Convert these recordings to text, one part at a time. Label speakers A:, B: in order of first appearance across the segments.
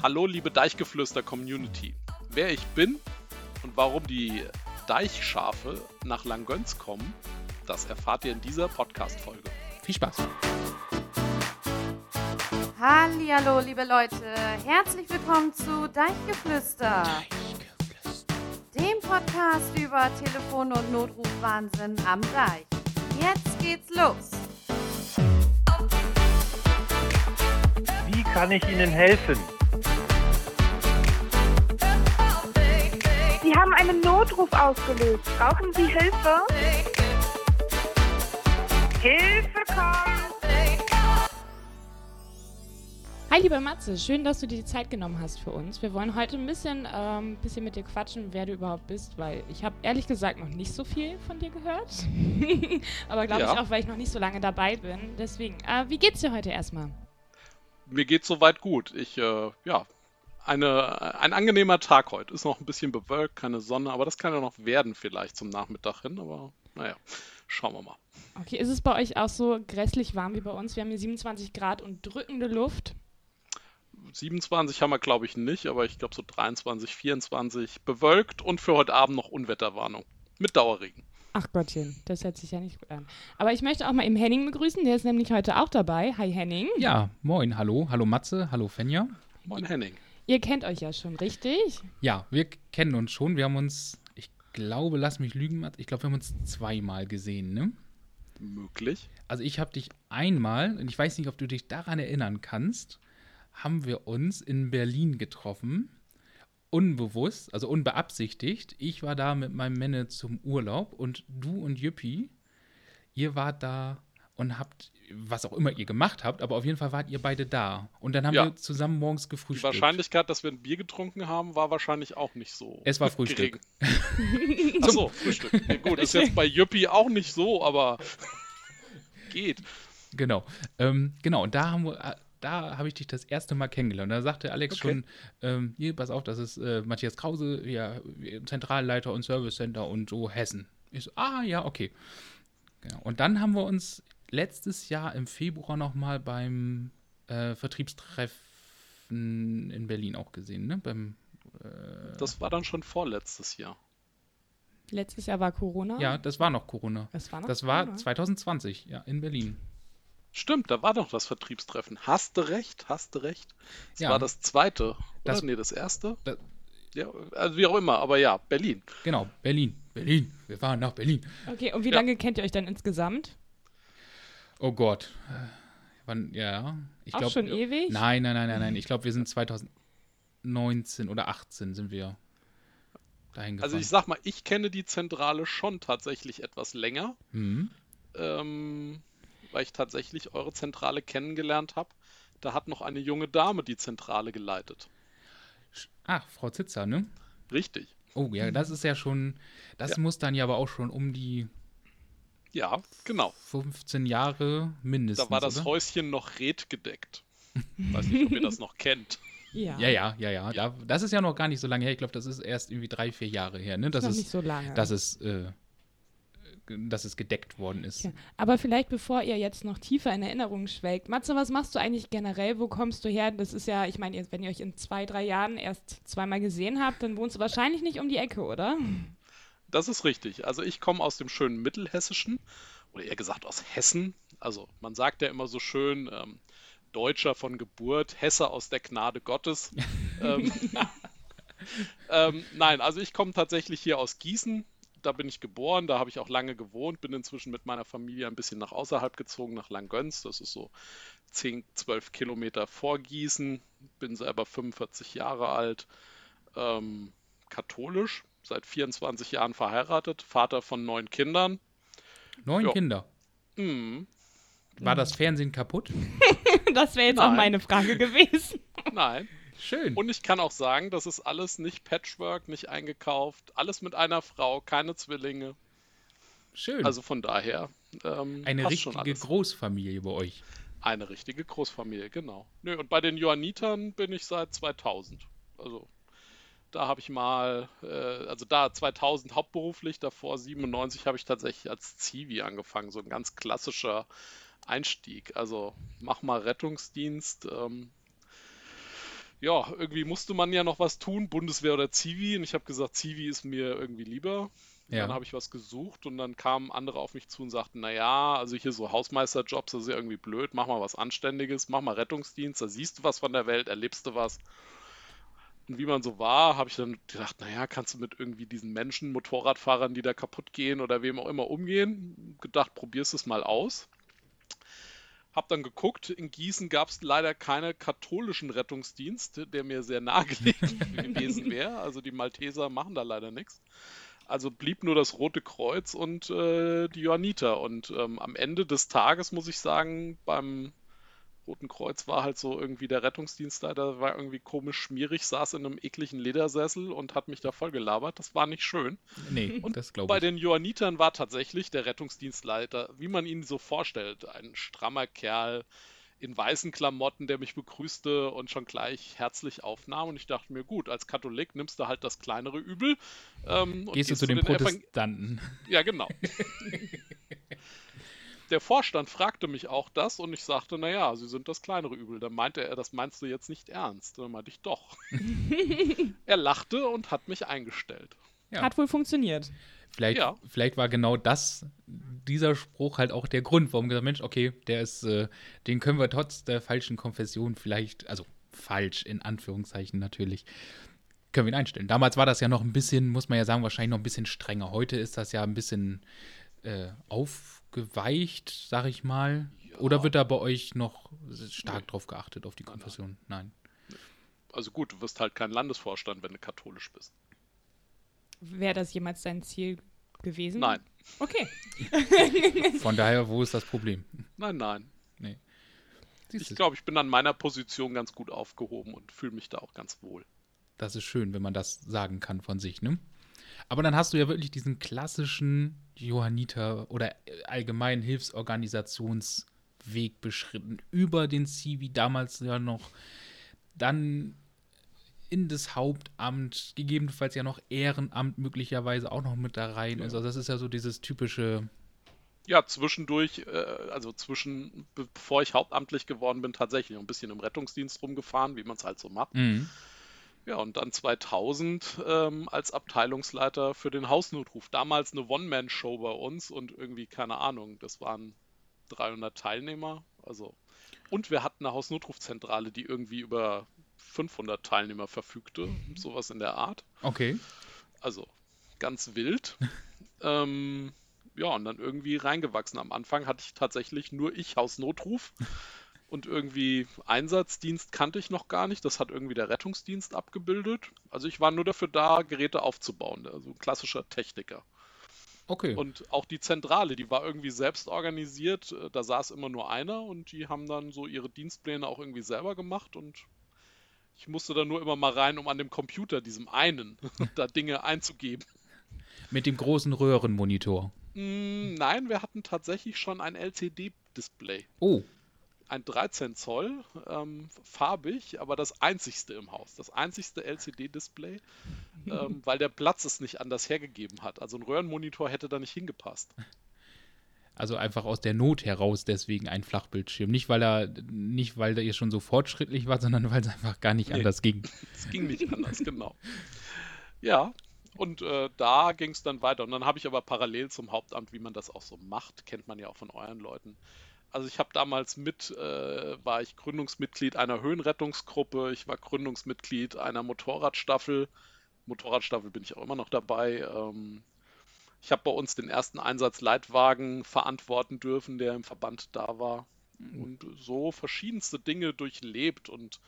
A: Hallo, liebe Deichgeflüster-Community. Wer ich bin und warum die Deichschafe nach Langöns kommen, das erfahrt ihr in dieser Podcast-Folge.
B: Viel Spaß!
C: Hallo, liebe Leute. Herzlich willkommen zu Deichgeflüster, dem Podcast über Telefon- und Notrufwahnsinn am Deich. Jetzt geht's los.
D: Wie kann ich Ihnen helfen?
E: Sie haben einen Notruf ausgelöst. Brauchen Sie Hilfe? Hilfe kommt!
F: Hi lieber Matze, schön, dass du dir die Zeit genommen hast für uns. Wir wollen heute ein bisschen, ähm, bisschen mit dir quatschen, wer du überhaupt bist, weil ich habe ehrlich gesagt noch nicht so viel von dir gehört. Aber glaube
A: Ja.
F: ich auch, weil ich noch nicht so lange dabei bin. Deswegen, äh, wie geht's dir heute erstmal?
A: Mir geht's soweit gut. Ich, äh, ja, eine, ein angenehmer Tag heute. Ist noch ein bisschen bewölkt, keine Sonne, aber das kann ja noch werden vielleicht zum Nachmittag hin. Aber naja, schauen wir mal.
F: Okay, ist es bei euch auch so grässlich warm wie bei uns? Wir haben hier 27 Grad und drückende Luft.
A: 27 haben wir, glaube ich, nicht, aber ich glaube so 23, 24 bewölkt und für heute Abend noch Unwetterwarnung. Mit Dauerregen.
F: Ach Gottchen, das hört sich ja nicht gut an. Aber ich möchte auch mal eben Henning begrüßen, der ist nämlich heute auch dabei. Hi Henning.
B: Ja, moin, hallo, hallo Matze, hallo Fenja.
A: Moin Henning.
F: Ihr kennt euch ja schon, richtig?
B: Ja, wir kennen uns schon. Wir haben uns, ich glaube, lass mich lügen, ich glaube, wir haben uns zweimal gesehen, ne?
A: Möglich.
B: Also ich habe dich einmal, und ich weiß nicht, ob du dich daran erinnern kannst, haben wir uns in Berlin getroffen. Unbewusst, also unbeabsichtigt. Ich war da mit meinem Männer zum Urlaub und du und Jüppi, ihr wart da und habt, was auch immer ihr gemacht habt, aber auf jeden Fall wart ihr beide da. Und dann haben
A: Ja.
B: wir zusammen morgens
A: Die
B: gefrühstückt.
A: Wahrscheinlichkeit, dass wir ein Bier getrunken haben, war wahrscheinlich auch nicht so.
B: Es war Frühstück.
A: Achso, Frühstück. Ja, gut, ist jetzt bei Jüppi auch nicht so, aber geht.
B: Genau. Ähm, genau, und da haben wir, äh, da habe ich dich das erste Mal kennengelernt. Da sagte Alex
A: Okay.
B: schon, ähm, hier, pass auf, das ist äh, Matthias Krause, ja, Zentralleiter und Service Center und so Hessen. Ich so, ah, ja, okay. Genau. Und dann haben wir uns letztes Jahr im Februar nochmal beim äh, Vertriebstreffen in Berlin auch gesehen, ne? Beim,
A: Das war dann schon vorletztes Jahr.
F: Letztes Jahr war Corona.
B: ja, das war noch Corona.
F: Das war noch
B: Das war
F: Corona.
B: 2020, ja, in Berlin.
A: Stimmt, da war doch das Vertriebstreffen. Hast du recht, hast du recht. Das
B: Ja.
A: war das zweite.
B: Das-
A: oder? Nee, das erste.
B: Da,
A: Ja, also wie auch immer, aber ja, Berlin.
B: genau, Berlin. Berlin. Wir fahren nach Berlin.
F: Okay, und wie
A: Ja.
F: lange kennt ihr euch dann insgesamt?
B: Oh Gott. Wann, ja, ich
F: Auch
B: glaube.
F: schon ewig?
B: Nein, nein, nein, nein, nein. Ich glaube, wir sind 2019 oder 18 sind wir dahin gefahren.
A: Also ich sag mal, ich kenne die Zentrale schon tatsächlich etwas länger,
B: Mhm.
A: ähm, weil ich tatsächlich eure Zentrale kennengelernt habe. Da hat noch eine junge Dame die Zentrale geleitet.
B: Ach, Frau Zitzer, ne?
A: Richtig.
B: Oh ja, das ist ja schon. Das
A: Ja.
B: muss dann ja aber auch schon um die
A: Ja, genau.
B: 15 Jahre mindestens.
A: Da war das
B: oder?
A: Häuschen noch redgedeckt. Weiß nicht, ob ihr das noch kennt.
F: Ja.
B: Ja, ja, ja, ja. Da, das ist ja noch gar nicht so lange her. Ich glaube, das ist erst irgendwie drei, vier Jahre her, ne? Das
F: noch
B: ist,
F: nicht so lange.
B: dass es, äh, dass es gedeckt worden ist.
F: Ja. Aber vielleicht bevor ihr jetzt noch tiefer in Erinnerungen schwelgt, Matze, was machst du eigentlich generell? Wo kommst du her? Das ist ja, ich meine, wenn ihr euch in zwei, drei Jahren erst zweimal gesehen habt, dann wohnst du wahrscheinlich nicht um die Ecke, oder?
A: Das ist richtig. Also ich komme aus dem schönen Mittelhessischen oder eher gesagt aus Hessen. Also man sagt ja immer so schön, ähm, Deutscher von Geburt, Hesse aus der Gnade Gottes. ähm, ähm, nein, also ich komme tatsächlich hier aus Gießen. Da bin ich geboren, da habe ich auch lange gewohnt, bin inzwischen mit meiner Familie ein bisschen nach außerhalb gezogen, nach Langgöns. Das ist so 10, 12 Kilometer vor Gießen. Bin selber 45 Jahre alt, ähm, katholisch, seit 24 Jahren verheiratet, Vater von neun Kindern.
B: Neun
A: Ja.
B: Kinder.
A: Hm,
B: War das Fernsehen kaputt?
F: Das wäre jetzt auch
A: Nein.
F: meine Frage gewesen.
A: nein.
B: Schön.
A: Und ich kann auch sagen, das ist alles nicht Patchwork, nicht eingekauft, alles mit einer Frau, keine Zwillinge.
B: Schön.
A: Also von daher ähm,
B: Eine
A: passt schon
B: richtige
A: alles.
B: Großfamilie bei euch.
A: Eine richtige Großfamilie, genau. Nö, und bei den Johannitern bin ich seit 2000. Also da habe ich mal, äh, also da 2000 hauptberuflich, davor 97 habe ich tatsächlich als Zivi angefangen, so ein ganz klassischer Einstieg. Also mach mal Rettungsdienst. Ähm, ja, irgendwie musste man ja noch was tun, Bundeswehr oder Zivi. Und ich habe gesagt, Zivi ist mir irgendwie lieber.
B: Ja.
A: Dann habe ich was gesucht und dann kamen andere auf mich zu und sagten, naja, also hier so Hausmeisterjobs, das ist ja irgendwie blöd, mach mal was Anständiges, mach mal Rettungsdienst, da siehst du was von der Welt, erlebst du was. Und wie man so war, habe ich dann gedacht, naja, kannst du mit irgendwie diesen Menschen, Motorradfahrern, die da kaputt gehen oder wem auch immer umgehen? Gedacht, probierst es mal aus. Hab dann geguckt, in Gießen gab es leider keinen katholischen Rettungsdienst, der mir sehr nahegelegt gewesen wäre. Also die Malteser machen da leider nichts. Also blieb nur das Rote Kreuz und äh, die Johanniter. Und ähm, am Ende des Tages muss ich sagen, beim Roten Kreuz war halt so irgendwie der Rettungsdienstleiter, war irgendwie komisch schmierig, saß in einem ekligen Ledersessel und hat mich da voll gelabert. Das war nicht schön.
B: Nee,
A: Und
B: das glaube
A: Bei
B: ich.
A: den Johannitern war tatsächlich der Rettungsdienstleiter, wie man ihn so vorstellt, ein strammer Kerl in weißen Klamotten, der mich begrüßte und schon gleich herzlich aufnahm. Und ich dachte mir, gut, als Katholik nimmst du halt das kleinere Übel. Ähm, und
B: Gehst du zu den
A: Evang-
B: Protestanten?
A: ja, genau. Der Vorstand fragte mich auch das und ich sagte, naja, Sie sind das kleinere Übel. Dann meinte er, das meinst du jetzt nicht ernst. Dann meinte ich, doch. er lachte und hat mich eingestellt.
B: Ja.
F: Hat wohl funktioniert.
B: Vielleicht,
A: Ja.
B: vielleicht war genau das, dieser Spruch halt auch der Grund, warum gesagt, Mensch, okay, der ist, äh, den können wir trotz der falschen Konfession vielleicht, also falsch in Anführungszeichen natürlich, können wir ihn einstellen. Damals war das ja noch ein bisschen, muss man ja sagen, wahrscheinlich noch ein bisschen strenger. Heute ist das ja ein bisschen äh, aufgeweicht, sag ich mal. Oder wird da bei euch noch stark drauf geachtet, auf die Konfession? Nein.
A: Also gut, du wirst halt kein Landesvorstand, wenn du katholisch bist.
F: Wäre das jemals dein Ziel gewesen?
A: Nein,
F: Okay.
B: Von daher, wo ist das Problem?
A: nein, nein.
B: Siehst
A: Ich glaube, ich bin an meiner Position ganz gut aufgehoben und fühle mich da auch ganz wohl.
B: Das ist schön, wenn man das sagen kann von sich, ne? Aber dann hast du ja wirklich diesen klassischen Johanniter oder äh, allgemeinen Hilfsorganisationsweg beschritten. Über den Zivi damals ja noch, dann in das Hauptamt, gegebenenfalls ja noch Ehrenamt möglicherweise auch noch mit da rein. Also das ist ja so dieses typische,
A: Ja, zwischendurch, äh, also zwischen, be- bevor ich hauptamtlich geworden bin, tatsächlich ein bisschen im Rettungsdienst rumgefahren, wie man es halt so macht.
B: mhm.
A: Ja, und dann 2000 ähm, als Abteilungsleiter für den Hausnotruf. Damals eine One-Man-Show bei uns und irgendwie, keine Ahnung, das waren 300 Teilnehmer. Also, und wir hatten eine Hausnotrufzentrale, die irgendwie über 500 Teilnehmer verfügte, sowas in der Art.
B: okay.
A: Also ganz wild. ähm, ja, und dann irgendwie reingewachsen. Am Anfang hatte ich tatsächlich nur ich Hausnotruf. Und irgendwie Einsatzdienst kannte ich noch gar nicht. Das hat irgendwie der Rettungsdienst abgebildet. Also ich war nur dafür da, Geräte aufzubauen. Also ein klassischer Techniker.
B: Okay.
A: Und auch die Zentrale, die war irgendwie selbst organisiert. Da saß immer nur einer und die haben dann so ihre Dienstpläne auch irgendwie selber gemacht. Und ich musste dann nur immer mal rein, um an dem Computer, diesem einen, da Dinge einzugeben.
B: Mit dem großen Röhrenmonitor.
A: Mm, Nein, wir hatten tatsächlich schon ein LCD-Display.
B: Oh,
A: Ein 13 Zoll, ähm, farbig, aber das einzigste im Haus. Das einzigste LCD-Display, ähm, weil der Platz es nicht anders hergegeben hat. Also ein Röhrenmonitor hätte da nicht hingepasst.
B: Also einfach aus der Not heraus deswegen ein Flachbildschirm. Nicht, weil er, nicht, weil ihr schon so fortschrittlich war, sondern weil es einfach gar nicht
A: Nee.
B: anders ging.
A: Es ging nicht anders, genau. Ja, und äh, da ging es dann weiter. Und dann habe ich aber parallel zum Hauptamt, wie man das auch so macht, kennt man ja auch von euren Leuten. Also ich habe damals mit, äh, war ich Gründungsmitglied einer Höhenrettungsgruppe, ich war Gründungsmitglied einer Motorradstaffel. Motorradstaffel bin ich auch immer noch dabei. Ähm, ich habe bei uns den ersten Einsatzleitwagen verantworten dürfen, der im Verband da war. Und so verschiedenste Dinge durchlebt und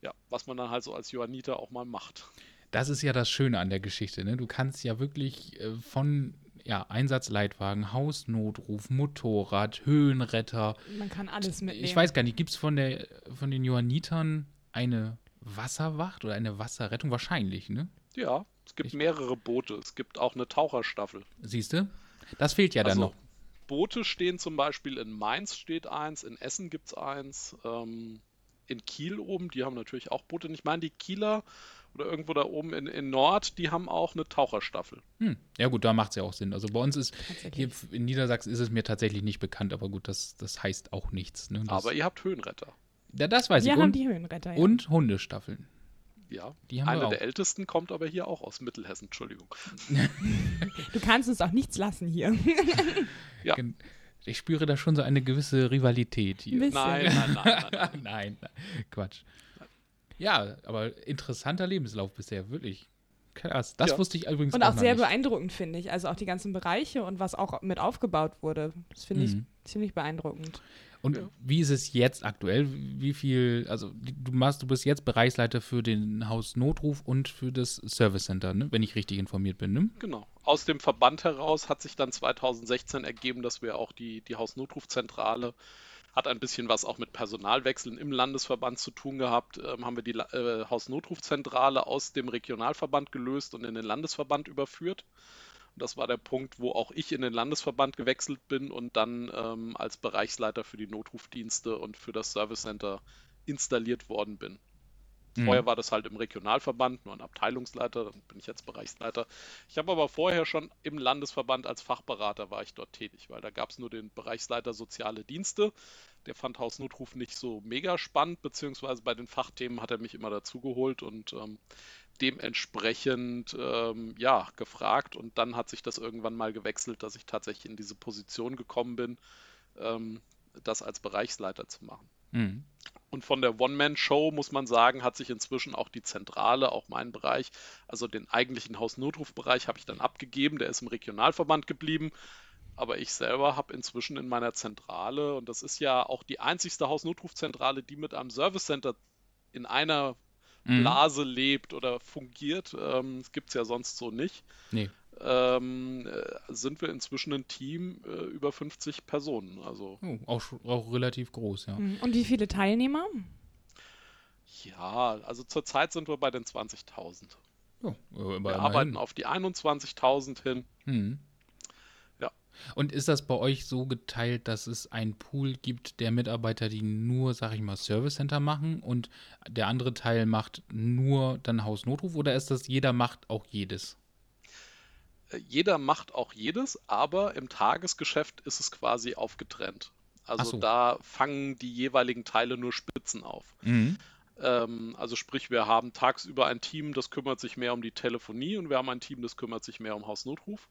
A: ja, was man dann halt so als Johanniter auch mal macht.
B: Das ist ja das Schöne an der Geschichte. Ne? Du kannst ja wirklich äh, von ja, Einsatzleitwagen, Hausnotruf, Motorrad, Höhenretter.
F: Man kann alles mitnehmen.
B: Ich weiß gar nicht, gibt es von, der, von den Johannitern eine Wasserwacht oder eine Wasserrettung? Wahrscheinlich, ne?
A: Ja, es gibt
B: Ich-
A: mehrere Boote. Es gibt auch eine Taucherstaffel.
B: Siehst du? Das fehlt ja dann
A: Also,
B: noch.
A: Boote stehen zum Beispiel in Mainz steht eins, in Essen gibt es eins, ähm, in Kiel oben, die haben natürlich auch Boote. Und Ich meine, die Kieler oder irgendwo da oben in, in Nord, die haben auch eine Taucherstaffel.
B: Hm. Ja, gut, da macht es ja auch Sinn. Also bei uns ist, hier in Niedersachsen ist es mir tatsächlich nicht bekannt, aber gut, das, das heißt auch nichts. Ne? Das,
A: Aber ihr habt Höhenretter.
B: ja, das weiß
F: Wir
B: ich.
F: haben
B: Und,
F: die Höhenretter. Ja.
B: und Hundestaffeln.
A: Ja,
B: Die haben
A: eine
B: wir
A: der ältesten kommt aber hier auch aus Mittelhessen, Entschuldigung.
F: Du kannst uns auch nichts lassen hier.
B: Gen- Ich spüre da schon so eine gewisse Rivalität hier.
A: Nein, nein, nein. nein, nein,
B: Quatsch. Ja, aber interessanter Lebenslauf bisher, wirklich. Krass. Das
A: Ja.
B: wusste ich übrigens
F: Und
B: auch
F: auch
B: noch
F: sehr
B: nicht.
F: beeindruckend, finde ich. Also auch die ganzen Bereiche und was auch mit aufgebaut wurde. Das finde
B: Mhm.
F: ich ziemlich beeindruckend.
B: Und
A: Ja.
B: wie ist es jetzt aktuell? Wie viel, also du machst, du bist jetzt Bereichsleiter für den Hausnotruf und für das Service Center, ne? wenn ich richtig informiert bin, ne?
A: Genau. Aus dem Verband heraus hat sich dann 2016 ergeben, dass wir auch die, die Hausnotrufzentrale hat ein bisschen was auch mit Personalwechseln im Landesverband zu tun gehabt. Ähm, haben wir die äh, Hausnotrufzentrale aus dem Regionalverband gelöst und in den Landesverband überführt. Und das war der Punkt, wo auch ich in den Landesverband gewechselt bin und dann ähm, als Bereichsleiter für die Notrufdienste und für das Service Center installiert worden bin. Vorher war das halt im Regionalverband, nur ein Abteilungsleiter, dann bin ich jetzt Bereichsleiter. Ich habe aber vorher schon im Landesverband als Fachberater war ich dort tätig, weil da gab es nur den Bereichsleiter Soziale Dienste. Der fand Hausnotruf nicht so mega spannend, beziehungsweise bei den Fachthemen hat er mich immer dazugeholt und ähm, dementsprechend ähm, ja gefragt und dann hat sich das irgendwann mal gewechselt, dass ich tatsächlich in diese Position gekommen bin, ähm, das als Bereichsleiter zu machen.
B: Mhm.
A: Und von der One-Man-Show, muss man sagen, hat sich inzwischen auch die Zentrale, auch mein Bereich, also den eigentlichen Hausnotrufbereich habe ich dann abgegeben, der ist im Regionalverband geblieben. Aber ich selber habe inzwischen in meiner Zentrale, und das ist ja auch die einzigste Hausnotrufzentrale, die mit einem Service Center in einer
B: Mhm.
A: Blase lebt oder fungiert, ähm, das gibt es ja sonst so nicht,
B: Nee.
A: Ähm, äh, sind wir inzwischen ein Team äh, über 50 Personen. Also
B: Oh, auch, auch relativ groß, ja.
F: Mhm. Und wie viele Teilnehmer?
A: ja, also zurzeit sind wir bei den 20.000.
B: Ja, aber
A: Wir arbeiten auf die 21.000 hin.
B: Mhm.
A: Ja.
B: Und ist das bei euch so geteilt, dass es einen Pool gibt der Mitarbeiter, die nur, sag ich mal, Service Center machen und der andere Teil macht nur dann Hausnotruf oder ist das jeder macht auch jedes?
A: Äh, Jeder macht auch jedes, aber im Tagesgeschäft ist es quasi aufgetrennt. Also
B: so.
A: da fangen die jeweiligen Teile nur Spitzen auf.
B: Mhm.
A: Ähm, also sprich, wir haben tagsüber ein Team, das kümmert sich mehr um die Telefonie und wir haben ein Team, das kümmert sich mehr um Hausnotruf.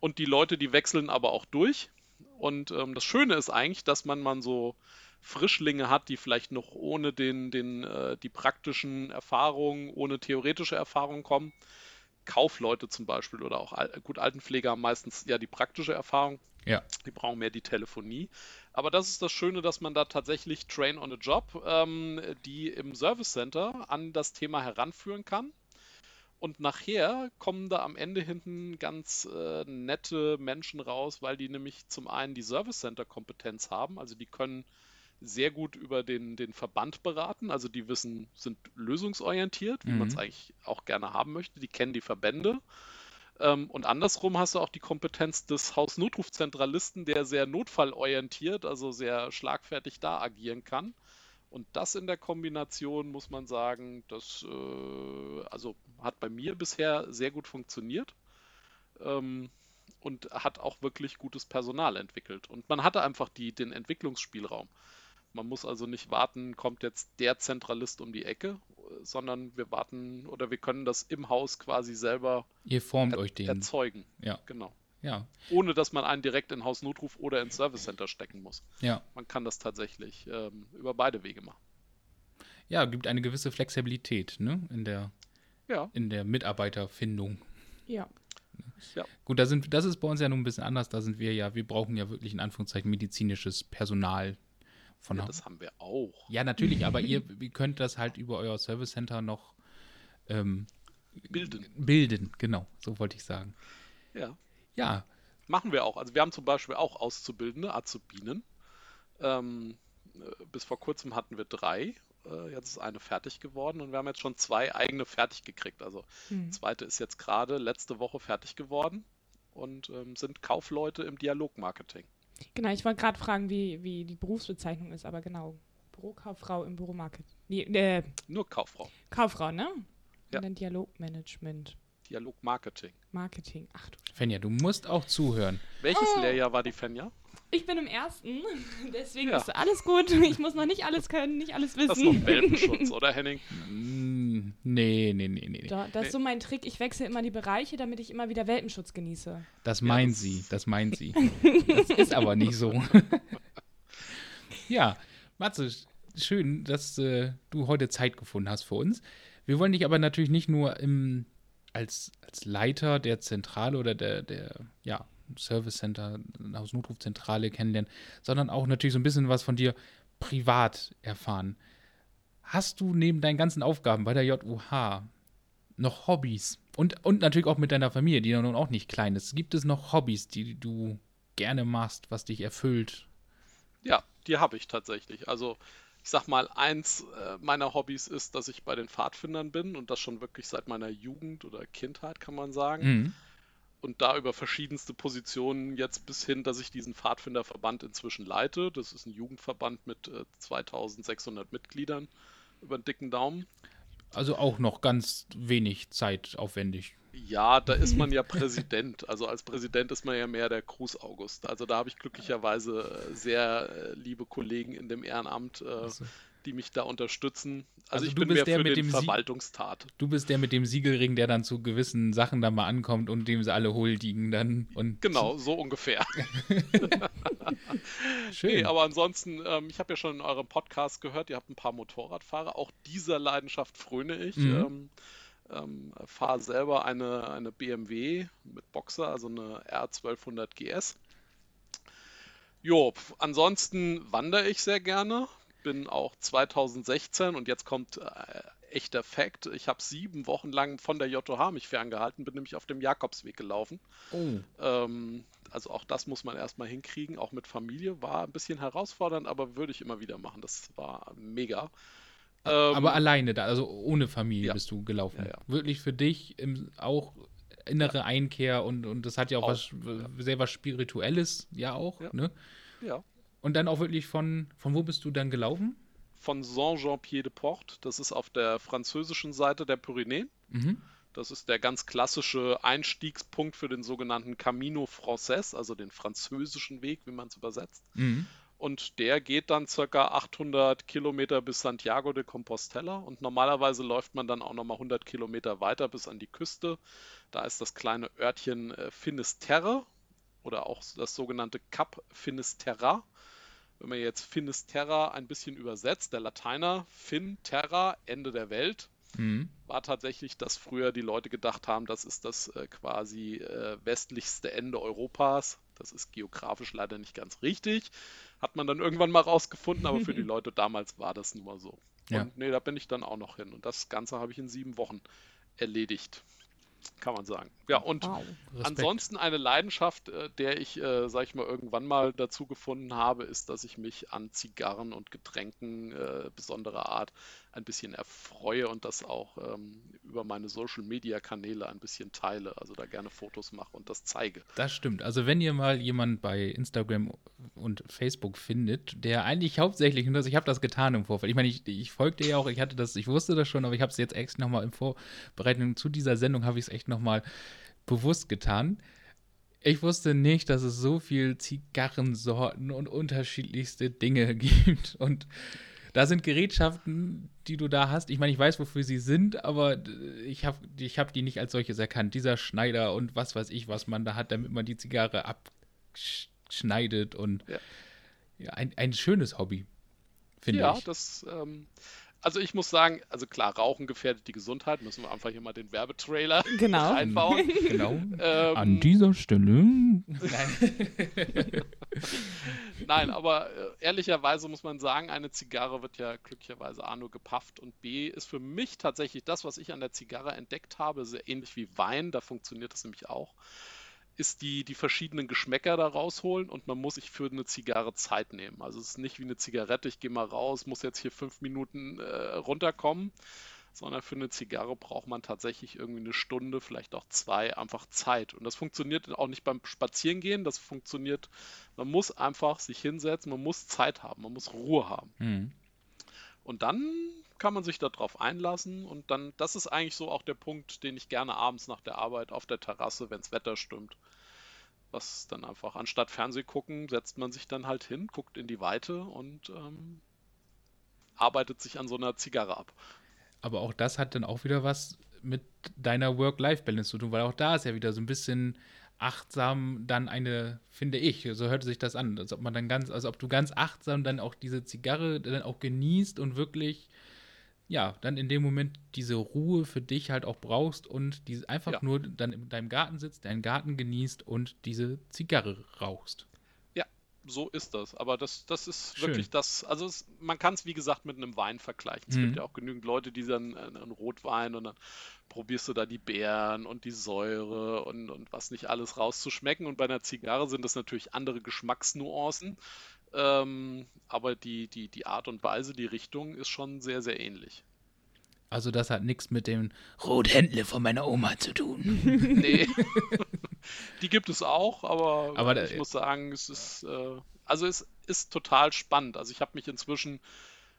A: Und die Leute, die wechseln aber auch durch. Und ähm, das Schöne ist eigentlich, dass man mal so Frischlinge hat, die vielleicht noch ohne den, den, äh, die praktischen Erfahrungen, ohne theoretische Erfahrungen kommen. Kaufleute zum Beispiel oder auch gut Altenpfleger haben meistens ja die praktische Erfahrung.
B: Ja.
A: Die brauchen mehr die Telefonie. Aber das ist das Schöne, dass man da tatsächlich Train on a Job, ähm, die im Service Center an das Thema heranführen kann. Und nachher kommen da am Ende hinten ganz äh, nette Menschen raus, weil die nämlich zum einen die Service Center Kompetenz haben, also die können sehr gut über den, den Verband beraten, also die wissen, sind lösungsorientiert, wie man es
B: Mhm.
A: eigentlich auch gerne haben möchte, die kennen die Verbände. Ähm, und andersrum hast du auch die Kompetenz des Hausnotrufzentralisten, der sehr notfallorientiert, also sehr schlagfertig da agieren kann. Und das in der Kombination muss man sagen, das äh, also hat bei mir bisher sehr gut funktioniert ähm, und hat auch wirklich gutes Personal entwickelt. Und man hatte einfach die, den Entwicklungsspielraum. Man muss also nicht warten, kommt jetzt der Zentralist um die Ecke, sondern wir warten oder wir können das im Haus quasi selber
B: Ihr formt
A: er
B: euch den.
A: erzeugen.
B: Ja,
A: Genau.
B: ja,
A: Ohne dass man einen direkt in Hausnotruf oder ins Service Center stecken muss.
B: ja.
A: Man kann das tatsächlich ähm, über beide Wege machen.
B: Ja, gibt eine gewisse Flexibilität, ne? In der,
A: Ja,
B: in der Mitarbeiterfindung.
F: Ja.
B: Gut, da sind, das ist bei uns ja nun ein bisschen anders. Da sind wir ja, wir brauchen ja wirklich in Anführungszeichen medizinisches Personal von
A: ja das haben wir auch.
B: Ja, natürlich, aber ihr, ihr könnt das halt über euer Service Center noch ähm,
A: Bilden.
B: bilden. Genau, so wollte ich sagen.
A: Ja.
B: Ja,
A: Machen wir auch. Also wir haben zum Beispiel auch Auszubildende, Azubinen. Ähm, äh, bis vor kurzem hatten wir drei. Äh, jetzt ist eine fertig geworden und wir haben jetzt schon zwei eigene fertig gekriegt. Also
F: Hm.
A: zweite ist jetzt gerade letzte Woche fertig geworden und ähm, sind Kaufleute im Dialogmarketing.
F: Genau, ich wollte gerade fragen, wie, wie die Berufsbezeichnung ist, aber genau. Bürokauffrau im Büromarket. Nee, äh,
A: Nur Kauffrau.
F: Kauffrau, ne?
A: Ja.
F: Und dann Dialogmanagement,
A: Dialogmarketing.
F: Marketing. Ach du.
B: Fenja, du musst auch zuhören.
A: Welches
F: Oh.
A: Lehrjahr war die Fenja?
F: Ich bin im ersten, deswegen
A: Ja.
F: ist alles gut. Ich muss noch nicht alles können, nicht alles
A: Das ist noch
F: wissen.
A: Welpenschutz, oder Henning?
B: Nee, nee, nee, nee.
F: Da, das ist so mein Trick. Ich wechsle immer die Bereiche, damit ich immer wieder Welpenschutz genieße.
B: Das
A: Ja,
B: meint
A: das-
B: sie, das meint sie. das ist aber nicht so. ja, Matze, schön, dass äh, du heute Zeit gefunden hast für uns. Wir wollen dich aber natürlich nicht nur im, als, als Leiter der Zentrale oder der, der ja, Service Center, Hausnotrufzentrale kennenlernen, sondern auch natürlich so ein bisschen was von dir privat erfahren. Hast du neben deinen ganzen Aufgaben bei der JUH noch Hobbys? Und, und natürlich auch mit deiner Familie, die ja nun auch nicht klein ist. Gibt es noch Hobbys, die du gerne machst, was dich erfüllt?
A: Ja, die habe ich tatsächlich. Also ich sag mal, eins äh, meiner Hobbys ist, dass ich bei den Pfadfindern bin und das schon wirklich seit meiner Jugend oder Kindheit, kann man sagen.
B: Mhm.
A: Und da über verschiedenste Positionen jetzt bis hin, dass ich diesen Pfadfinderverband inzwischen leite. Das ist ein Jugendverband mit äh, 2600 Mitgliedern über den dicken Daumen.
B: Also auch noch ganz wenig zeitaufwendig.
A: Ja, da ist man ja Präsident. Also als Präsident ist man ja mehr der Cruz August. Also da habe ich glücklicherweise äh, sehr äh, liebe Kollegen in dem Ehrenamt, äh,
B: Also,
A: die mich da unterstützen. Also,
B: Also
A: ich
B: du
A: bin
B: bist
A: mehr
B: der
A: für
B: mit
A: den
B: dem Sie-
A: Verwaltungstat.
B: du bist der mit dem Siegelring, der dann zu gewissen Sachen dann mal ankommt und dem sie alle huldigen dann. Und
A: Genau, so ungefähr.
B: Schön.
A: Nee, aber ansonsten, ähm, ich habe ja schon in eurem Podcast gehört, ihr habt ein paar Motorradfahrer. Auch dieser Leidenschaft fröne ich.
B: Mhm.
A: Ähm, ähm, fahre selber eine, eine BMW mit Boxer, also eine R1200 GS. Jo, ansonsten wandere ich sehr gerne. Bin auch 2016 und jetzt kommt äh, echter Fakt. Ich habe sieben Wochen lang von der JOH mich ferngehalten, bin nämlich auf dem Jakobsweg gelaufen.
B: oh,
A: Ähm, also auch das muss man erstmal hinkriegen, auch mit Familie. War ein bisschen herausfordernd, aber würde ich immer wieder machen. Das war mega. Ähm,
B: aber alleine da, also ohne Familie
A: ja.
B: bist du gelaufen.
A: Ja, ja.
B: Wirklich für dich im, auch innere Einkehr und, und das hat ja auch,
A: Auch,
B: was sehr was Spirituelles, ja auch.
A: Ja.
B: Ne?
A: ja,
B: Und dann auch wirklich von, von wo bist du dann gelaufen?
A: von Saint-Jean-Pied-de-Port. Das ist auf der französischen Seite der Pyrenäen.
B: Mhm.
A: Das ist der ganz klassische Einstiegspunkt für den sogenannten Camino Frances, also den französischen Weg, wie man es übersetzt.
B: Mhm.
A: Und der geht dann circa 800 Kilometer bis Santiago de Compostela. Und normalerweise läuft man dann auch nochmal 100 Kilometer weiter bis an die Küste. Da ist das kleine Örtchen äh, Finisterre oder auch das sogenannte Cap Finisterra. Wenn man jetzt Finisterra ein bisschen übersetzt, der Lateiner Fin Terra, Ende der Welt,
B: Mhm.
A: war tatsächlich, dass früher die Leute gedacht haben, das ist das äh, quasi äh, westlichste Ende Europas. Das ist geografisch leider nicht ganz richtig. Hat man dann irgendwann mal rausgefunden, aber für die Leute damals war das nun mal so.
B: Ja.
A: Und nee, da bin ich dann auch noch hin. Und das Ganze habe ich in sieben Wochen erledigt. Kann man sagen. Ja, und
F: Wow.
A: Ansonsten eine Leidenschaft, äh, der ich, äh, sag ich mal, irgendwann mal dazu gefunden habe, ist, dass ich mich an Zigarren und Getränken äh, besonderer Art ein bisschen erfreue und das auch ähm, über meine Social-Media-Kanäle ein bisschen teile, also da gerne Fotos mache und das zeige.
B: Das stimmt. Also wenn ihr mal jemand bei Instagram und Facebook findet, der eigentlich hauptsächlich, und das, ich habe das getan im Vorfeld. Ich meine, ich, ich folgte ja auch, ich hatte das, ich wusste das schon, aber ich habe es jetzt extra nochmal in Vorbereitung zu dieser Sendung, habe ich es echt nochmal bewusst getan. Ich wusste nicht, dass es so viel Zigarrensorten und unterschiedlichste Dinge gibt. Und da sind Gerätschaften, die du da hast. Ich meine, ich weiß, wofür sie sind, aber ich habe ich hab die nicht als solches erkannt. Dieser Schneider und was weiß ich, was man da hat, damit man die Zigarre abschneidet. Und
A: Ja.
B: ja, ein, ein schönes Hobby, finde
A: ja,
B: ich.
A: das, ähm, also ich muss sagen, also klar, Rauchen gefährdet die Gesundheit, müssen wir einfach hier mal den Werbetrailer
F: Genau.
A: einbauen.
B: genau.
A: Ähm,
B: An dieser Stelle.
A: Nein, aber äh, ehrlicherweise muss man sagen, eine Zigarre wird ja glücklicherweise A nur gepafft und B ist für mich tatsächlich das, was ich an der Zigarre entdeckt habe, sehr ähnlich wie Wein, da funktioniert das nämlich auch, ist die, die verschiedenen Geschmäcker da rausholen und man muss sich für eine Zigarre Zeit nehmen. Also es ist nicht wie eine Zigarette, ich gehe mal raus, muss jetzt hier fünf Minuten äh, runterkommen, sondern für eine Zigarre braucht man tatsächlich irgendwie eine Stunde, vielleicht auch zwei, einfach Zeit. Und das funktioniert auch nicht beim Spazierengehen, das funktioniert, man muss einfach sich hinsetzen, man muss Zeit haben, man muss Ruhe haben.
B: Hm.
A: Und dann kann man sich darauf einlassen und dann, das ist eigentlich so auch der Punkt, den ich gerne abends nach der Arbeit auf der Terrasse, wenn das Wetter stimmt, was dann einfach anstatt Fernseh gucken, setzt man sich dann halt hin, guckt in die Weite und ähm, arbeitet sich an so einer Zigarre ab.
B: Aber auch das hat dann auch wieder was mit deiner Work-Life-Balance zu tun, weil auch da ist ja wieder so ein bisschen achtsam dann eine, finde ich, so hört sich das an, als ob man dann ganz, also ob du ganz achtsam dann auch diese Zigarre dann auch genießt und wirklich, ja, dann in dem Moment diese Ruhe für dich halt auch brauchst und die einfach
A: Ja.
B: nur dann in deinem Garten sitzt, deinen Garten genießt und diese Zigarre rauchst.
A: so ist das. Aber das, das ist
B: Schön.
A: wirklich das, also es, man kann es wie gesagt mit einem Wein vergleichen. Es
B: Mhm.
A: gibt ja auch genügend Leute, die dann äh, einen Rotwein und dann probierst du da die Beeren und die Säure und, und was nicht alles rauszuschmecken. Und bei einer Zigarre sind das natürlich andere Geschmacksnuancen. Ähm, aber die, die, die Art und Weise, die Richtung ist schon sehr, sehr ähnlich.
B: Also das hat nichts mit dem Rothändle von meiner Oma zu tun.
A: Nee. Die gibt es auch, aber,
B: Aber
A: ich muss sagen, es ist, äh, also es ist total spannend. Also ich habe mich inzwischen,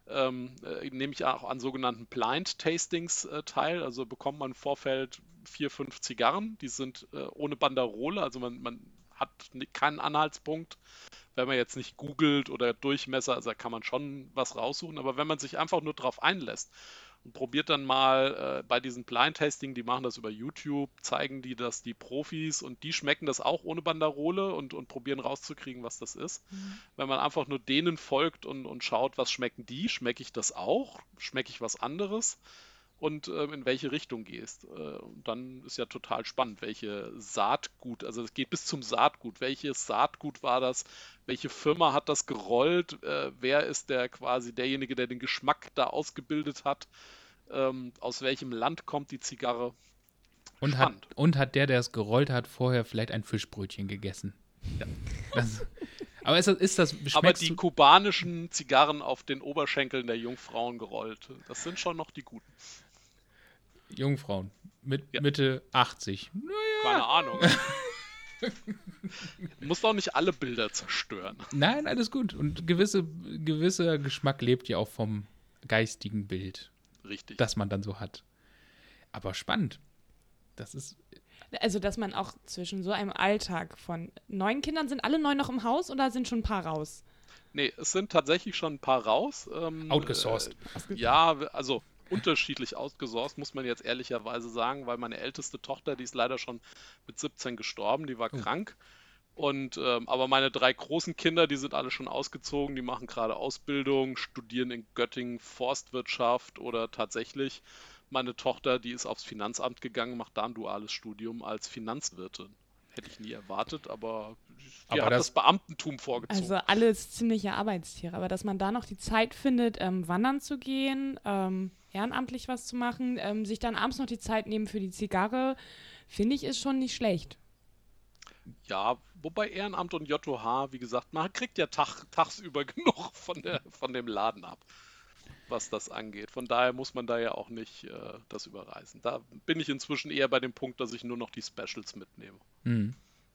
A: ähm, äh, nehme ich auch an sogenannten Blind Tastings äh, teil. Also bekommt man im Vorfeld vier, fünf Zigarren, die sind äh, ohne Banderole, also man, man hat keinen Anhaltspunkt. Wenn man jetzt nicht googelt oder Durchmesser, also da kann man schon was raussuchen, aber wenn man sich einfach nur drauf einlässt und probiert dann mal äh, bei diesen Blind Tasting, die machen das über YouTube, zeigen die das die Profis und die schmecken das auch ohne Banderole und, und probieren rauszukriegen, was das ist. Wenn man einfach nur denen folgt und, und schaut, was schmecken die, schmecke ich das auch, schmecke ich was anderes und ähm, in welche Richtung gehst. Äh, und dann ist ja total spannend, welche Saatgut, also es geht bis zum Saatgut. Welches Saatgut war das? Welche Firma hat das gerollt? Äh, wer ist der quasi derjenige, der den Geschmack da ausgebildet hat? Ähm, aus welchem Land kommt die Zigarre?
B: Und hat, und hat der, der es gerollt hat, vorher vielleicht ein Fischbrötchen gegessen?
A: Ja.
B: Das, aber ist das, ist das
A: Aber die kubanischen Zigarren auf den Oberschenkeln der Jungfrauen gerollt, das sind schon noch die guten.
B: Jungfrauen mit
A: Ja.
B: Mitte 80.
A: Keine Ahnung. Muss doch nicht alle Bilder zerstören.
B: Nein, alles gut. Und gewisse, gewisser Geschmack lebt ja auch vom geistigen Bild,
A: Richtig.
B: das man dann so hat. Aber spannend. Das ist.
F: Also, dass man auch zwischen so einem Alltag von neun Kindern, sind alle neun noch im Haus oder sind schon ein paar raus?
A: Nee, es sind tatsächlich schon ein paar raus. Ähm,
B: Outgesourced.
A: Äh, ja, also unterschiedlich outgesourced, muss man jetzt ehrlicherweise sagen, weil meine älteste Tochter, die ist leider schon mit 17 gestorben, die war
B: Oh.
A: krank. Und ähm, aber meine drei großen Kinder, die sind alle schon ausgezogen, die machen gerade Ausbildung, studieren in Göttingen Forstwirtschaft oder tatsächlich meine Tochter, die ist aufs Finanzamt gegangen, macht da ein duales Studium als Finanzwirtin. Hätte ich nie erwartet, aber die
B: Aber
A: hat
B: das-
A: das, Beamtentum vorgezogen.
F: Also alles ziemliche Arbeitstiere, aber dass man da noch die Zeit findet, ähm, wandern zu gehen, ähm, ehrenamtlich was zu machen, ähm, sich dann abends noch die Zeit nehmen für die Zigarre, finde ich, ist schon nicht schlecht.
A: Ja, wobei Ehrenamt und JOH, wie gesagt, man kriegt ja Tag, tagsüber genug von, der, von dem Laden ab, was das angeht. Von daher muss man da ja auch nicht äh, das überreißen. Da bin ich inzwischen eher bei dem Punkt, dass ich nur noch die Specials mitnehme.
B: Hm.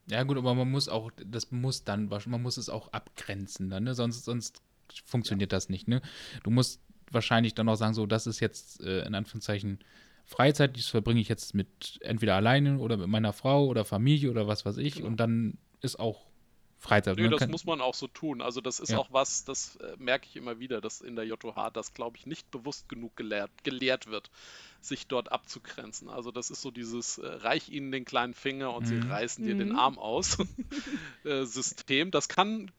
B: Ja, gut, aber man muss auch, das muss dann, man muss es auch abgrenzen dann, ne? Sonst, sonst funktioniert das nicht, ne? Du musst wahrscheinlich dann auch sagen, so, das ist jetzt äh, in Anführungszeichen Freizeit, das verbringe ich jetzt mit entweder alleine oder mit meiner Frau oder Familie oder was weiß ich
A: Genau.
B: und dann ist auch Freizeit.
A: Nö,
B: Man
A: das muss man auch so tun. Also das ist
B: Ja.
A: auch was, das äh, merke ich immer wieder, dass in der JOH das, glaube ich, nicht bewusst genug gelehrt, gelehrt wird, sich dort abzugrenzen. Also das ist so dieses äh, reich ihnen den kleinen Finger und sie
B: Mhm.
A: reißen dir den
F: Mhm.
A: Arm aus äh, System. Das kann,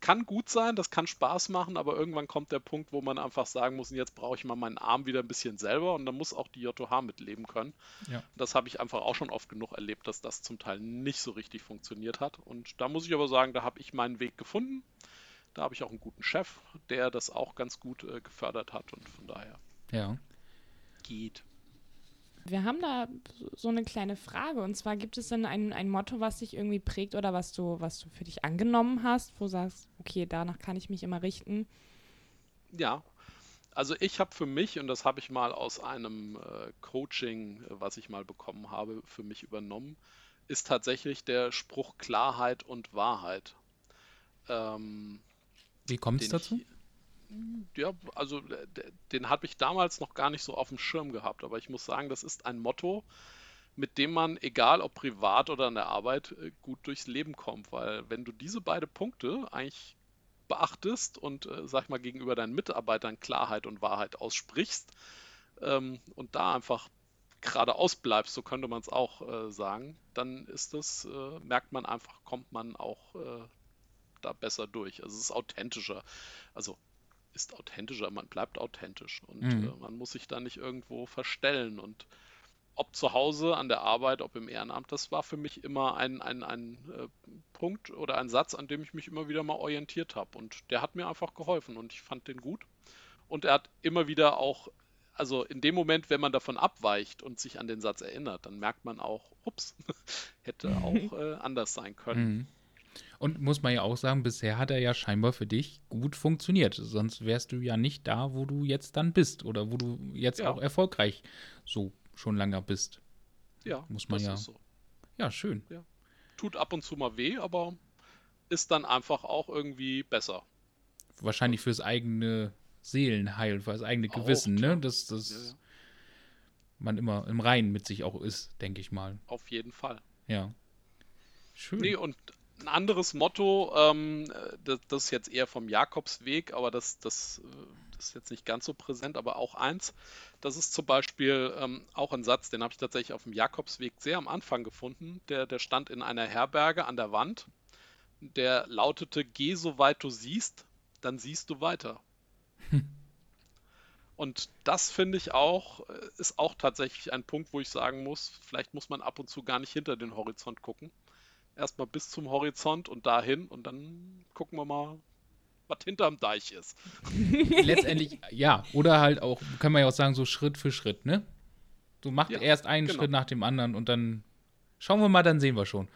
A: kann gut sein, das kann Spaß machen, aber irgendwann kommt der Punkt, wo man einfach sagen muss, jetzt brauche ich mal meinen Arm wieder ein bisschen selber und dann muss auch die JOH mitleben können.
B: Ja.
A: Das habe ich einfach auch schon oft genug erlebt, dass das zum Teil nicht so richtig funktioniert hat. Und da muss ich aber sagen, da habe ich meinen Weg gefunden. Da habe ich auch einen guten Chef, der das auch ganz gut äh, gefördert hat und von daher
B: Ja.
A: geht.
F: Wir haben da so eine kleine Frage und zwar gibt es denn ein, ein Motto, was dich irgendwie prägt oder was du, was du für dich angenommen hast, wo du sagst, okay, danach kann ich mich immer richten.
A: Ja, also ich habe für mich, und das habe ich mal aus einem äh, Coaching, äh, was ich mal bekommen habe, für mich übernommen, ist tatsächlich der Spruch Klarheit und Wahrheit. Ähm,
B: Wie kommt es dazu?
A: Ich, ja, also äh, den habe ich damals noch gar nicht so auf dem Schirm gehabt, aber ich muss sagen, das ist ein Motto, mit dem man, egal ob privat oder in der Arbeit, äh, gut durchs Leben kommt, weil wenn du diese beiden Punkte eigentlich beachtest und, äh, sag ich mal, gegenüber deinen Mitarbeitern Klarheit und Wahrheit aussprichst, ähm, und da einfach geradeaus bleibst, so könnte man es auch äh, sagen, dann ist das, äh, merkt man einfach, kommt man auch da besser durch. Also es ist authentischer. Also ist authentischer, man bleibt authentisch und
B: Mhm.
A: äh, man muss sich da nicht irgendwo verstellen. Und ob zu Hause, an der Arbeit, ob im Ehrenamt, das war für mich immer ein, ein, ein äh, Punkt oder ein Satz, an dem ich mich immer wieder mal orientiert habe. Und der hat mir einfach geholfen und ich fand den gut. Und er hat immer wieder auch, also in dem Moment, wenn man davon abweicht und sich an den Satz erinnert, dann merkt man auch, ups, hätte auch äh, anders sein können.
B: Mhm. Und muss man ja auch sagen, bisher hat er ja scheinbar für dich gut funktioniert. Sonst wärst du ja nicht da, wo du jetzt dann bist oder wo du jetzt
A: Ja.
B: auch erfolgreich so schon lange bist.
A: Ja,
B: Muss man
A: das
B: ja-
A: ist so.
B: Ja, schön.
A: Tut ab und zu mal weh, aber ist dann einfach auch irgendwie besser.
B: Wahrscheinlich fürs eigene Seelenheil, für das eigene Gewissen, ne? Dass,
A: Ja, ja.
B: man immer im Reinen mit sich auch ist, denke ich mal.
A: Auf jeden Fall.
B: Ja. Schön.
A: Nee, und ein anderes Motto, ähm, äh, das, das ist jetzt eher vom Jakobsweg, aber das, das, äh, das ist jetzt nicht ganz so präsent, aber auch eins. Das ist zum Beispiel ähm, auch ein Satz, den habe ich tatsächlich auf dem Jakobsweg sehr am Anfang gefunden. Der, der stand in einer Herberge an der Wand. Der lautete: Geh so weit du siehst, dann siehst du weiter. Und das finde ich auch, äh, ist auch tatsächlich ein Punkt, wo ich sagen muss, vielleicht muss man ab und zu gar nicht hinter den Horizont gucken. Erstmal bis zum Horizont und dahin und dann gucken wir mal, was hinterm Deich ist.
B: Letztendlich, ja. Oder halt auch, kann man ja auch sagen, so Schritt für Schritt, ne? Du machst
A: Ja,
B: erst einen
A: genau.
B: Schritt nach dem anderen und dann schauen wir mal, dann sehen wir schon.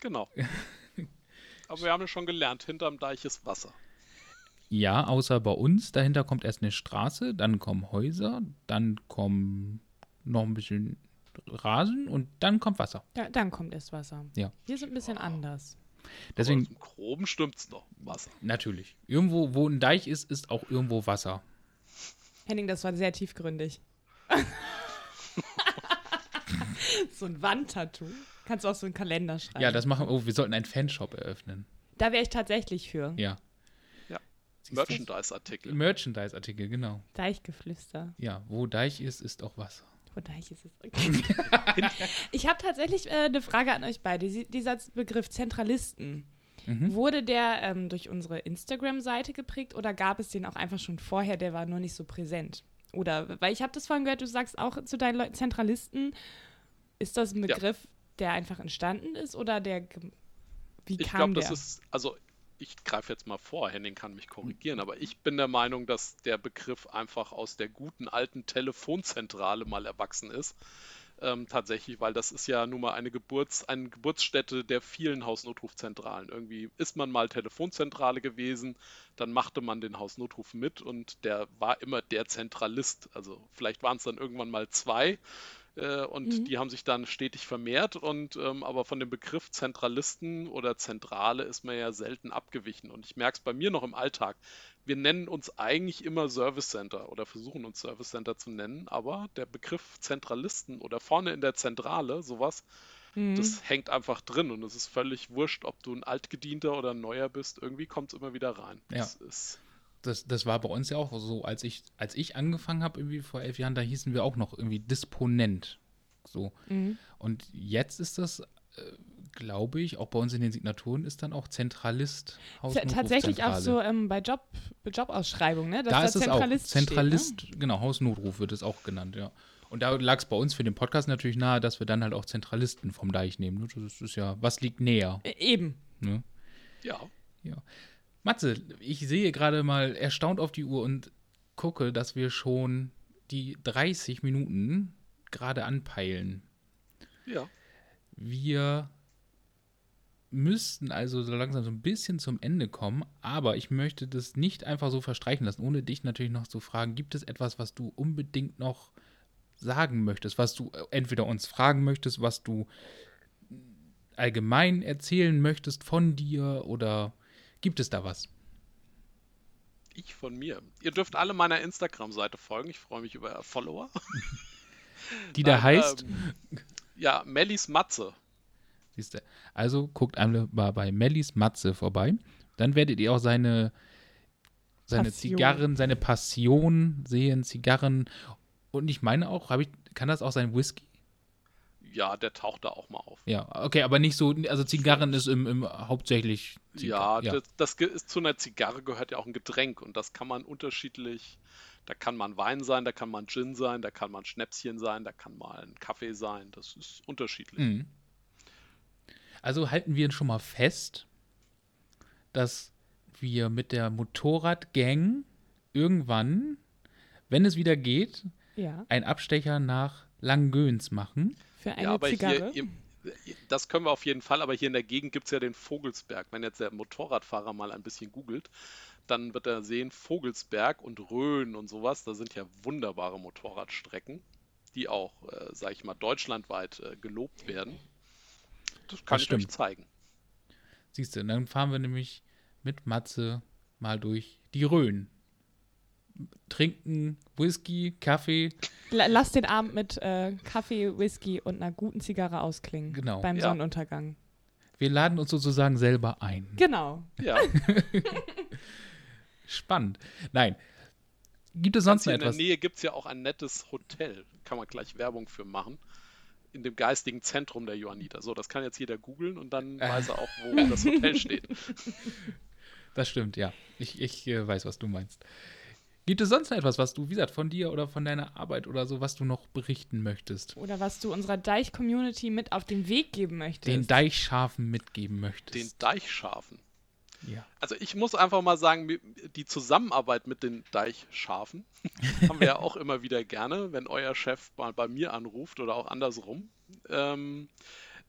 A: Genau. Aber wir haben ja schon gelernt, hinterm Deich ist Wasser.
B: Ja, außer bei uns. Dahinter kommt erst eine Straße, dann kommen Häuser, dann kommen noch ein bisschen Rasen und dann kommt Wasser.
F: Ja, dann kommt erst Wasser.
B: Ja.
F: Wir sind ein bisschen anders.
B: Deswegen,
A: Aber im Groben stimmt's doch. Wasser.
B: natürlich. Irgendwo, wo ein Deich ist, ist auch irgendwo Wasser.
F: Henning, das war sehr tiefgründig. so ein Wandtattoo. Kannst du auch so einen Kalender schreiben.
B: Ja, das machen Oh, wir sollten einen Fanshop eröffnen.
F: Da wäre ich tatsächlich für.
B: Ja.
A: Ja. Merchandise-Artikel.
B: Merchandise-Artikel, genau.
F: Deichgeflüster.
B: Ja, wo Deich ist, ist auch Wasser.
F: Wo Deich ist es? ich habe tatsächlich äh, eine Frage an euch beide. Dieser Begriff Zentralisten,
B: Mhm.
F: wurde der ähm, durch unsere Instagram-Seite geprägt oder gab es den auch einfach schon vorher, der war nur nicht so präsent? Oder, weil ich habe das vorhin gehört, du sagst auch zu deinen Leuten Zentralisten, ist das ein
A: Ja.
F: Begriff, der einfach entstanden ist oder der, wie
A: Ich
F: kam
A: glaube,
F: der?
A: das ist, also ich greife jetzt mal vor, Henning kann mich korrigieren, aber ich bin der Meinung, dass der Begriff einfach aus der guten alten Telefonzentrale mal erwachsen ist. Ähm, tatsächlich, weil das ist ja nun mal eine, Geburts-, eine Geburtsstätte der vielen Hausnotrufzentralen. Irgendwie ist man mal Telefonzentrale gewesen, dann machte man den Hausnotruf mit und der war immer der Zentralist. Also vielleicht waren es dann irgendwann mal zwei, äh, und
F: Mhm.
A: die haben sich dann stetig vermehrt und ähm, aber von dem Begriff Zentralisten oder Zentrale ist man ja selten abgewichen und ich merke es bei mir noch im Alltag. Wir nennen uns eigentlich immer Service Center oder versuchen uns Service Center zu nennen, aber der Begriff Zentralisten oder vorne in der Zentrale, sowas,
F: Mhm.
A: das hängt einfach drin und es ist völlig wurscht, ob du ein Altgedienter oder ein Neuer bist, irgendwie kommt es immer wieder rein.
B: Ja.
A: Das ist,
B: Das, das war bei uns ja auch so, als ich, als ich angefangen habe, irgendwie vor elf Jahren, da hießen wir auch noch irgendwie Disponent. So.
F: Mhm.
B: Und jetzt ist das, äh, glaube ich, auch bei uns in den Signaturen ist dann auch Zentralist.
F: Ta- Tatsächlich auch so ähm, bei Job, Jobausschreibungen, ne? dass
B: da
F: da
B: ist es auch.
F: Zentralist
B: Zentralist,
F: Steht, ne?
B: genau, Hausnotruf wird es auch genannt, ja. Und da lag es bei uns für den Podcast natürlich nahe, dass wir dann halt auch Zentralisten vom Deich nehmen. ne? Das ist ja, was liegt näher?
F: Äh, Eben.
B: Ne?
A: ja,
B: Matze, ich sehe gerade mal erstaunt auf die Uhr und gucke, dass wir schon die 30 Minuten gerade anpeilen.
A: ja.
B: Wir müssten also so langsam so ein bisschen zum Ende kommen, aber ich möchte das nicht einfach so verstreichen lassen, ohne dich natürlich noch zu fragen, gibt es etwas, was du unbedingt noch sagen möchtest, was du äh, entweder uns fragen möchtest, was du allgemein erzählen möchtest von dir oder gibt es da was?
A: Ich von mir. Ihr dürft alle meiner Instagram-Seite folgen. Ich freue mich über Follower.
B: Die da
A: Nein,
B: heißt,
A: ähm, ja, Mellis Matze.
B: siehst du, also guckt einmal bei Mellis Matze vorbei, dann werdet ihr auch seine seine
F: Passion.
B: Zigarren, seine Passion sehen, Zigarren Und ich meine auch, habe ich, kann das auch sein Whisky?
A: Ja, der taucht da auch mal auf.
B: Ja, okay, aber nicht so, also Zigarren ist im, im hauptsächlich.
A: Ja,
B: Ziga- ja.
A: Das, das ist zu einer Zigarre gehört ja auch ein Getränk und das kann man unterschiedlich. Da kann man Wein sein, da kann man Gin sein, da kann man Schnäpschen sein, da kann mal ein Kaffee sein. Das ist unterschiedlich.
B: Mhm. Also halten wir schon mal fest, dass wir mit der Motorradgang irgendwann, wenn es wieder geht,
F: Ja,
B: einen Abstecher nach Langgöns machen.
F: Für eine
A: Ja, aber
F: Zigarre.
A: hier, im- das können wir auf jeden Fall, aber hier in der Gegend gibt es ja den Vogelsberg. Wenn jetzt der Motorradfahrer mal ein bisschen googelt, dann wird er sehen, Vogelsberg und Rhön und sowas, da sind ja wunderbare Motorradstrecken, die auch, äh, sag ich mal, deutschlandweit äh, gelobt werden. Das kann
B: Das
A: ich euch
B: stimmt.
A: zeigen.
B: Siehst du, dann fahren wir nämlich mit Matze mal durch die Rhön. Trinken Whisky, Kaffee.
F: La- Lass den Abend mit äh, Kaffee, Whisky und einer guten Zigarre ausklingen.
B: Genau.
F: Beim
A: Ja.
F: Sonnenuntergang.
B: Wir laden uns sozusagen selber ein.
F: Genau.
A: Ja,
B: Spannend. Nein. Gibt es sonst
A: hier
B: noch
A: in der
B: etwas?
A: Nähe gibt es ja auch ein nettes Hotel. Kann man gleich Werbung für machen. In dem geistigen Zentrum der Johanniter. So, das kann jetzt jeder googeln und dann
B: Äh.
A: weiß er auch, wo das Hotel steht.
B: Das stimmt, ja. Ich, ich äh, weiß, was du meinst. Gibt es sonst noch etwas, was du, wie gesagt, von dir oder von deiner Arbeit oder so, was du noch berichten möchtest?
F: Oder was du unserer Deich-Community mit auf den Weg geben möchtest.
B: Den Deichschafen mitgeben möchtest?
A: Den Deichschafen.
B: ja.
A: Also ich muss einfach mal sagen, die Zusammenarbeit mit den Deichschafen haben wir ja auch immer wieder gerne, wenn euer Chef mal bei mir anruft oder auch andersrum. Ähm,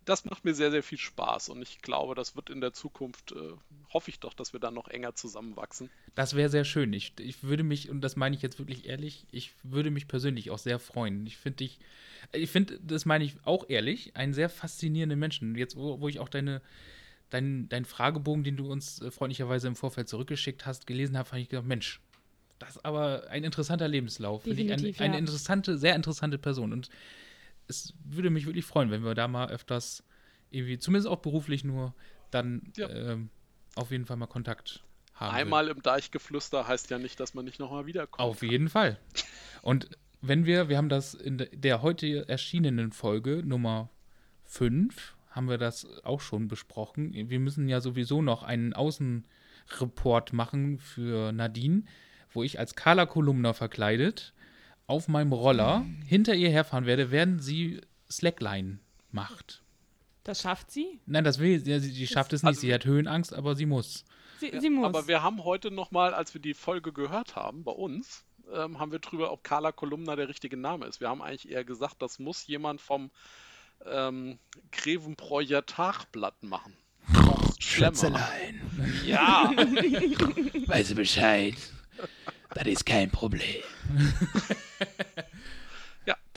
A: das macht mir sehr, sehr viel Spaß und ich glaube, das wird in der Zukunft, äh, hoffe ich doch, dass wir dann noch enger zusammenwachsen.
B: Das wäre sehr schön. Ich, ich würde mich, und das meine ich jetzt wirklich ehrlich, ich würde mich persönlich auch sehr freuen. Ich finde dich, ich finde, das meine ich auch ehrlich, einen sehr faszinierenden Menschen. Jetzt, wo, wo ich auch deine, dein, dein Fragebogen, den du uns äh, freundlicherweise im Vorfeld zurückgeschickt hast, gelesen habe, habe ich gedacht, Mensch, das ist aber ein interessanter Lebenslauf. Finde ich eine,
F: Definitiv,
B: eine
F: ja.
B: interessante, sehr interessante Person. Und es würde mich wirklich freuen, wenn wir da mal öfters irgendwie, zumindest auch beruflich nur, dann
A: Ja.
B: ähm, auf jeden Fall mal Kontakt haben.
A: Einmal im Deichgeflüster heißt ja nicht, dass man nicht nochmal wiederkommt.
B: Auf jeden Fall. Und wenn wir, wir haben das in de- der heute erschienenen Folge Nummer 5, haben wir das auch schon besprochen. Wir müssen ja sowieso noch einen Außenreport machen für Nadine, wo ich als Carla Kolumna verkleidet auf meinem Roller hinter ihr herfahren werde, während sie Slackline macht.
F: Das schafft sie.
B: Nein, das will sie, sie schafft es nicht.
A: Also-
B: sie hat Höhenangst, aber sie muss.
F: Sie, sie muss.
A: Aber wir haben heute nochmal, als wir die Folge gehört haben, bei uns, ähm, haben wir drüber, ob Carla Kolumna der richtige Name ist. Wir haben eigentlich eher gesagt, das muss jemand vom ähm, Grevenbräuer Tagblatt machen. Schlemmer. Ja,
B: Weiß Bescheid. Das ist kein Problem.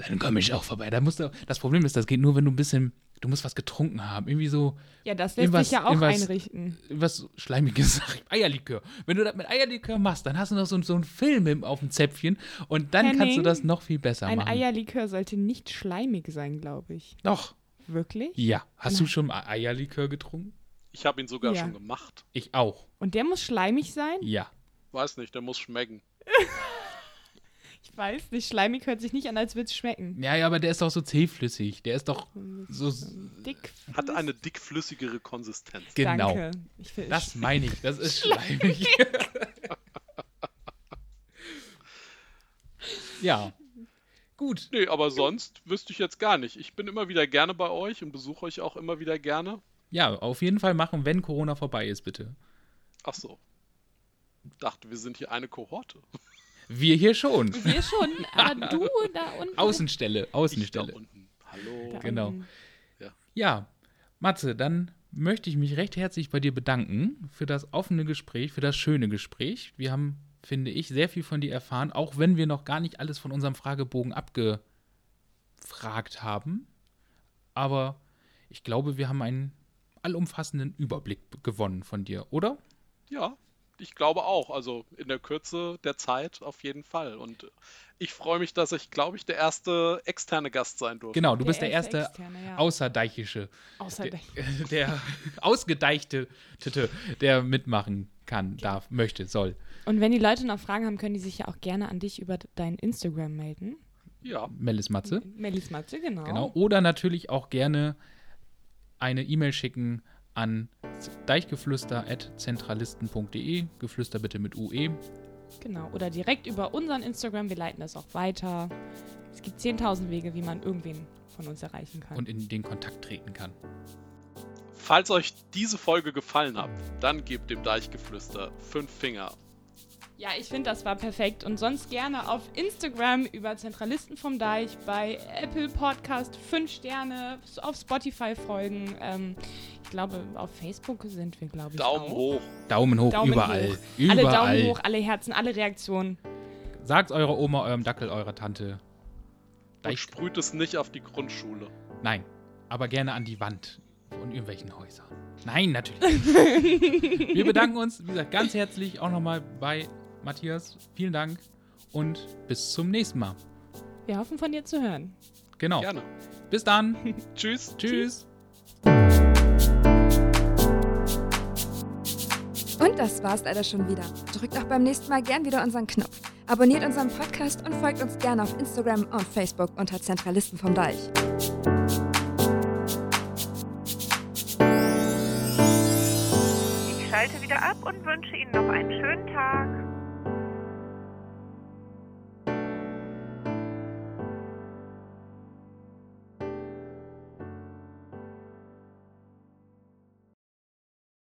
B: Dann komme ich auch vorbei. Da musst du, das Problem ist, das geht nur, wenn du ein bisschen, du musst was getrunken haben. Irgendwie so
F: ja, das lässt sich ja auch
B: irgendwas-
F: einrichten.
B: was Schleimiges, Eierlikör. Wenn du das mit Eierlikör machst, dann hast du noch so, so einen Film im, auf dem Zäpfchen und dann kannst du
F: Henning,
B: das noch viel besser
F: Ein
B: machen.
F: Eierlikör sollte nicht schleimig sein, glaube ich.
B: Doch.
F: Wirklich?
B: Ja. Hast du schon mal Eierlikör getrunken?
A: ich habe ihn sogar
F: Ja.
A: schon gemacht.
B: Ich auch.
F: Und der muss schleimig sein?
B: Ja.
A: Weiß nicht, der muss schmecken.
F: Ich weiß nicht, schleimig hört sich nicht an, als würde es schmecken.
B: Ja, ja, aber der ist doch so zähflüssig. Der ist doch so.
F: Dick.
A: Hat eine dickflüssigere Konsistenz.
B: Genau.
F: Danke. Ich
B: Das meine ich. Das ist schleimig. ja. Gut.
A: Nee, aber sonst wüsste ich jetzt gar nicht. Ich bin immer wieder gerne bei euch und besuche euch auch immer wieder gerne.
B: Ja, auf jeden Fall machen, wenn Corona vorbei ist, bitte.
A: Ach so. Dachte, wir sind hier eine Kohorte.
B: Wir hier schon.
F: Wir schon, aber du da unten.
B: Außenstelle,
A: Ich da
B: Außenstelle.
A: unten. Hallo.
F: Da
B: genau.
F: unten.
B: Ja, Matze, dann möchte ich mich recht herzlich bei dir bedanken für das offene Gespräch, für das schöne Gespräch. Wir haben, finde ich, sehr viel von dir erfahren, auch wenn wir noch gar nicht alles von unserem Fragebogen abgefragt haben. Aber ich glaube, wir haben einen allumfassenden Überblick gewonnen von dir, oder?
A: Ja, ich glaube auch. Also in der Kürze der Zeit auf jeden Fall. Und ich freue mich, dass ich, glaube ich, der erste externe Gast sein durfte.
B: Genau, du bist der erste
F: Externe, ja.
B: außerdeichische,
F: Außer
B: der, der ausgedeichte, Tüte, der mitmachen kann, darf, möchte, soll.
F: Und wenn die Leute noch Fragen haben, können die sich ja auch gerne an dich über dein Instagram melden.
A: Ja,
B: Melis Matze.
F: Melis Matze, genau.
B: Genau. Oder natürlich auch gerne eine E-Mail schicken an deichgeflüster.zentralisten.de. Geflüster bitte mit. UE.
F: Genau. Oder direkt über unseren Instagram. Wir leiten das auch weiter. Es gibt 10.000 Wege, wie man irgendwen von uns erreichen kann.
B: und in den Kontakt treten kann.
A: falls euch diese Folge gefallen hat, dann gebt dem Deichgeflüster fünf Finger.
F: Ja, ich finde, das war perfekt. Und sonst gerne auf Instagram über Zentralisten vom Deich, bei Apple Podcast 5 Sterne, auf Spotify folgen. Ähm, ich glaube, auf Facebook sind wir, glaube ich.
A: Daumen
F: auch.
A: hoch.
B: Daumen hoch,
F: Daumen
B: überall.
F: hoch.
B: Überall.
F: Alle Daumen hoch, alle Herzen, alle Reaktionen.
B: Sagt eurer Oma, eurem Dackel, eurer Tante.
A: Und sprüht es nicht auf die Grundschule.
B: nein, aber gerne an die Wand von irgendwelchen Häusern. Nein, natürlich. nicht. Wir bedanken uns, wie gesagt, ganz herzlich auch nochmal bei Matthias. Vielen Dank und bis zum nächsten Mal.
F: Wir hoffen, von dir zu hören.
B: Genau.
A: Gerne.
B: Bis dann.
A: Tschüss.
B: Tschüss.
G: Und das war's leider schon wieder. Drückt auch beim nächsten Mal gern wieder unseren Knopf. Abonniert unseren Podcast und folgt uns gerne auf Instagram und Facebook unter Zentralisten vom Deich.
E: Ich schalte wieder ab und wünsche Ihnen noch einen schönen Tag.